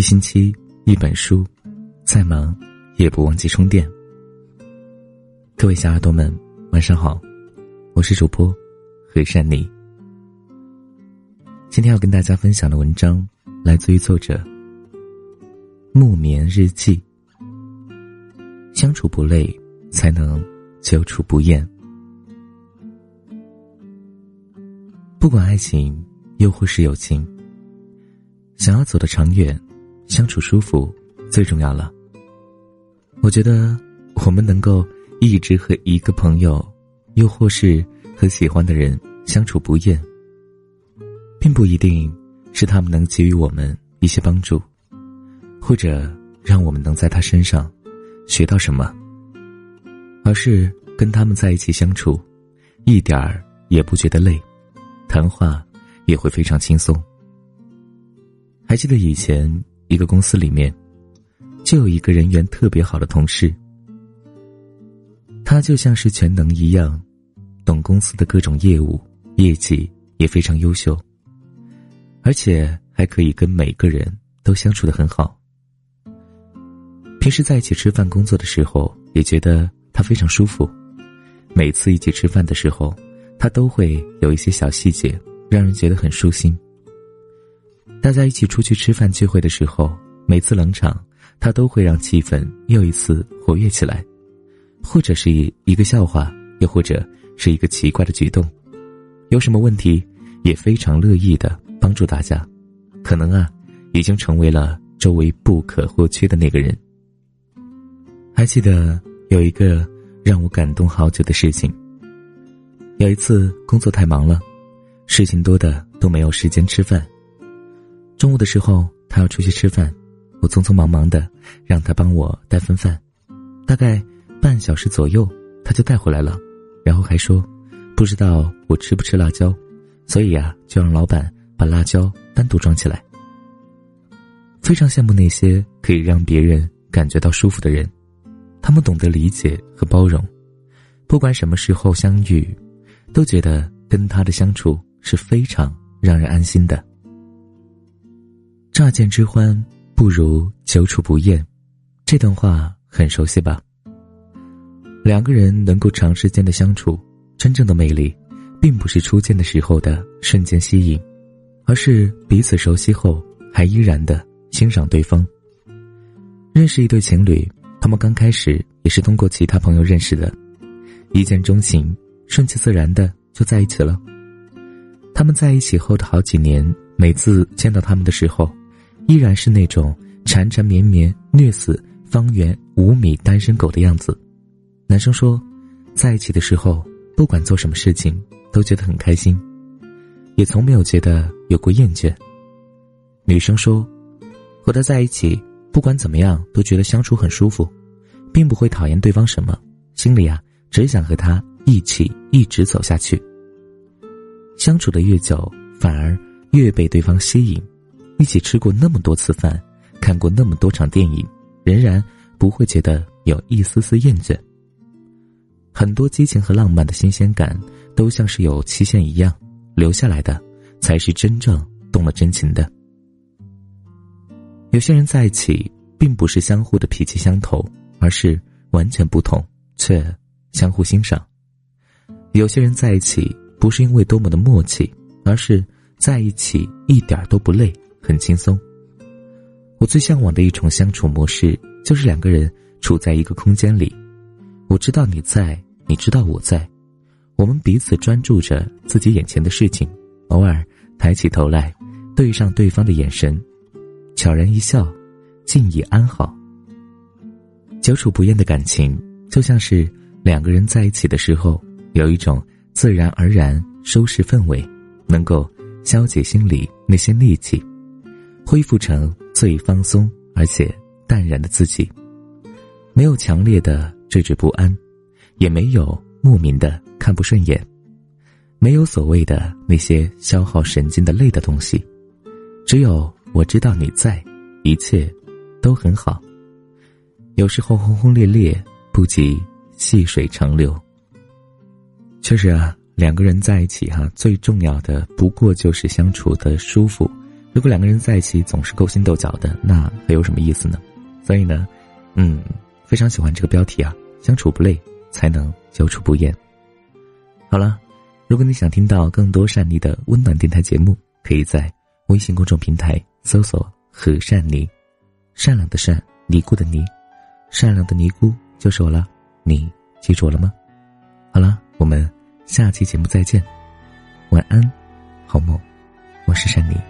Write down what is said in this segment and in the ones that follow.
一星期一本书，再忙也不忘记充电。各位小耳朵们，晚上好，我是主播何善妮。今天要跟大家分享的文章来自于作者木棉日记。相处不累，才能久处不厌。不管爱情又或是友情，想要走得长远。相处舒服最重要了。我觉得我们能够一直和一个朋友，又或是和喜欢的人相处不厌，并不一定是他们能给予我们一些帮助，或者让我们能在他身上学到什么，而是跟他们在一起相处，一点儿也不觉得累，谈话也会非常轻松。还记得以前。一个公司里面，就有一个人缘特别好的同事。他就像是全能一样，懂公司的各种业务，业绩也非常优秀，而且还可以跟每个人都相处的很好。平时在一起吃饭、工作的时候，也觉得他非常舒服。每次一起吃饭的时候，他都会有一些小细节，让人觉得很舒心。大家一起出去吃饭聚会的时候，每次冷场，他都会让气氛又一次活跃起来，或者是一个笑话，又或者是一个奇怪的举动，有什么问题也非常乐意的帮助大家，可能啊，已经成为了周围不可或缺的那个人。还记得有一个让我感动好久的事情。有一次工作太忙了，事情多的都没有时间吃饭。中午的时候，他要出去吃饭，我匆匆忙忙的让他帮我带份饭，大概半小时左右，他就带回来了，然后还说，不知道我吃不吃辣椒，所以啊，就让老板把辣椒单独装起来。非常羡慕那些可以让别人感觉到舒服的人，他们懂得理解和包容，不管什么时候相遇，都觉得跟他的相处是非常让人安心的。乍见之欢，不如久处不厌。这段话很熟悉吧？两个人能够长时间的相处，真正的魅力，并不是初见的时候的瞬间吸引，而是彼此熟悉后还依然的欣赏对方。认识一对情侣，他们刚开始也是通过其他朋友认识的，一见钟情，顺其自然的就在一起了。他们在一起后的好几年，每次见到他们的时候。依然是那种缠缠绵绵、虐死方圆五米单身狗的样子。男生说，在一起的时候，不管做什么事情都觉得很开心，也从没有觉得有过厌倦。女生说，和他在一起，不管怎么样都觉得相处很舒服，并不会讨厌对方什么，心里啊只想和他一起一直走下去。相处的越久，反而越被对方吸引。一起吃过那么多次饭，看过那么多场电影，仍然不会觉得有一丝丝厌倦。很多激情和浪漫的新鲜感，都像是有期限一样，留下来的才是真正动了真情的。有些人在一起，并不是相互的脾气相投，而是完全不同却相互欣赏。有些人在一起，不是因为多么的默契，而是在一起一点都不累。很轻松。我最向往的一种相处模式，就是两个人处在一个空间里，我知道你在，你知道我在，我们彼此专注着自己眼前的事情，偶尔抬起头来，对上对方的眼神，悄然一笑，静已安好。久处不厌的感情，就像是两个人在一起的时候，有一种自然而然收拾氛围，能够消解心里那些戾气。恢复成最放松而且淡然的自己，没有强烈的惴惴不安，也没有莫名的看不顺眼，没有所谓的那些消耗神经的累的东西，只有我知道你在，一切都很好。有时候轰轰烈烈不及细水长流。确实啊，两个人在一起哈，最重要的不过就是相处的舒服。如果两个人在一起总是勾心斗角的，那还有什么意思呢？所以呢，嗯，非常喜欢这个标题啊，相处不累，才能久处不厌。好了，如果你想听到更多善妮的温暖电台节目，可以在微信公众平台搜索“和善妮”，善良的善，尼姑的尼，善良的尼姑就是我了。你记住我了吗？好了，我们下期节目再见，晚安，好梦，我是善妮。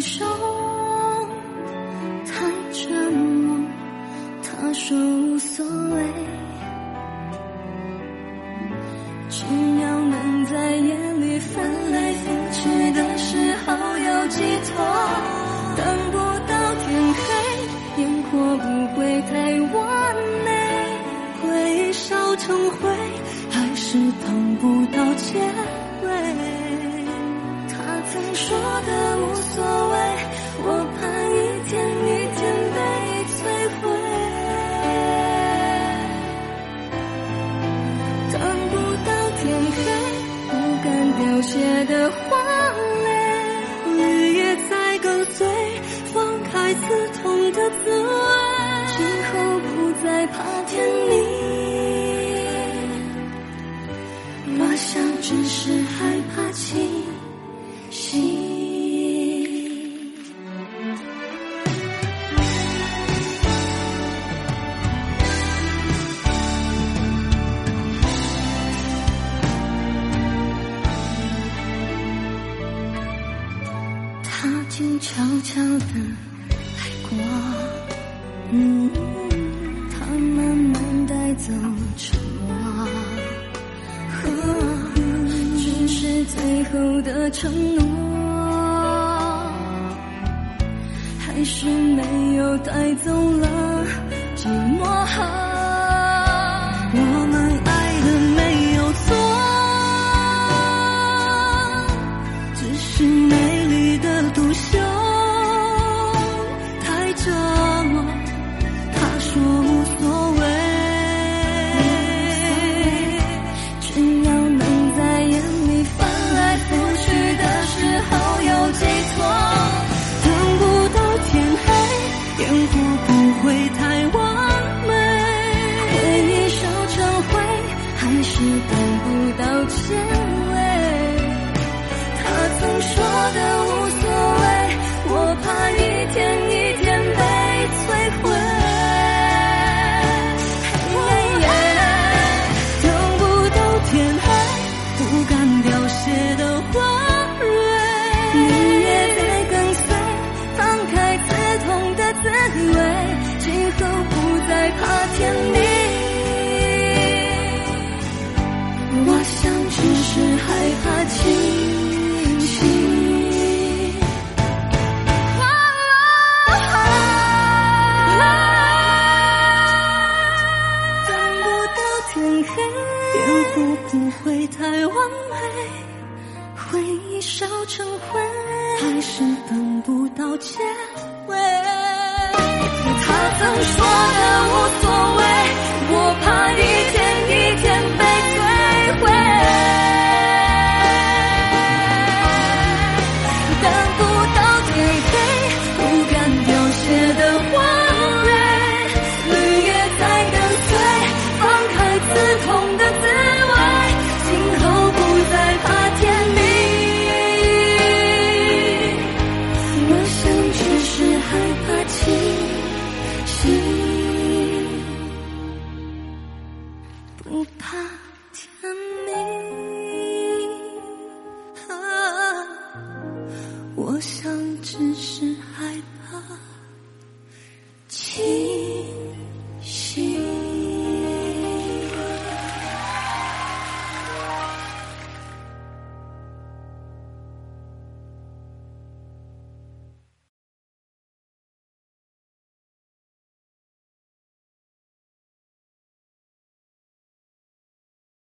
丽只是害怕清醒。他静悄悄地来过，他慢慢带走最后的承诺，还是没有带走了寂寞。和不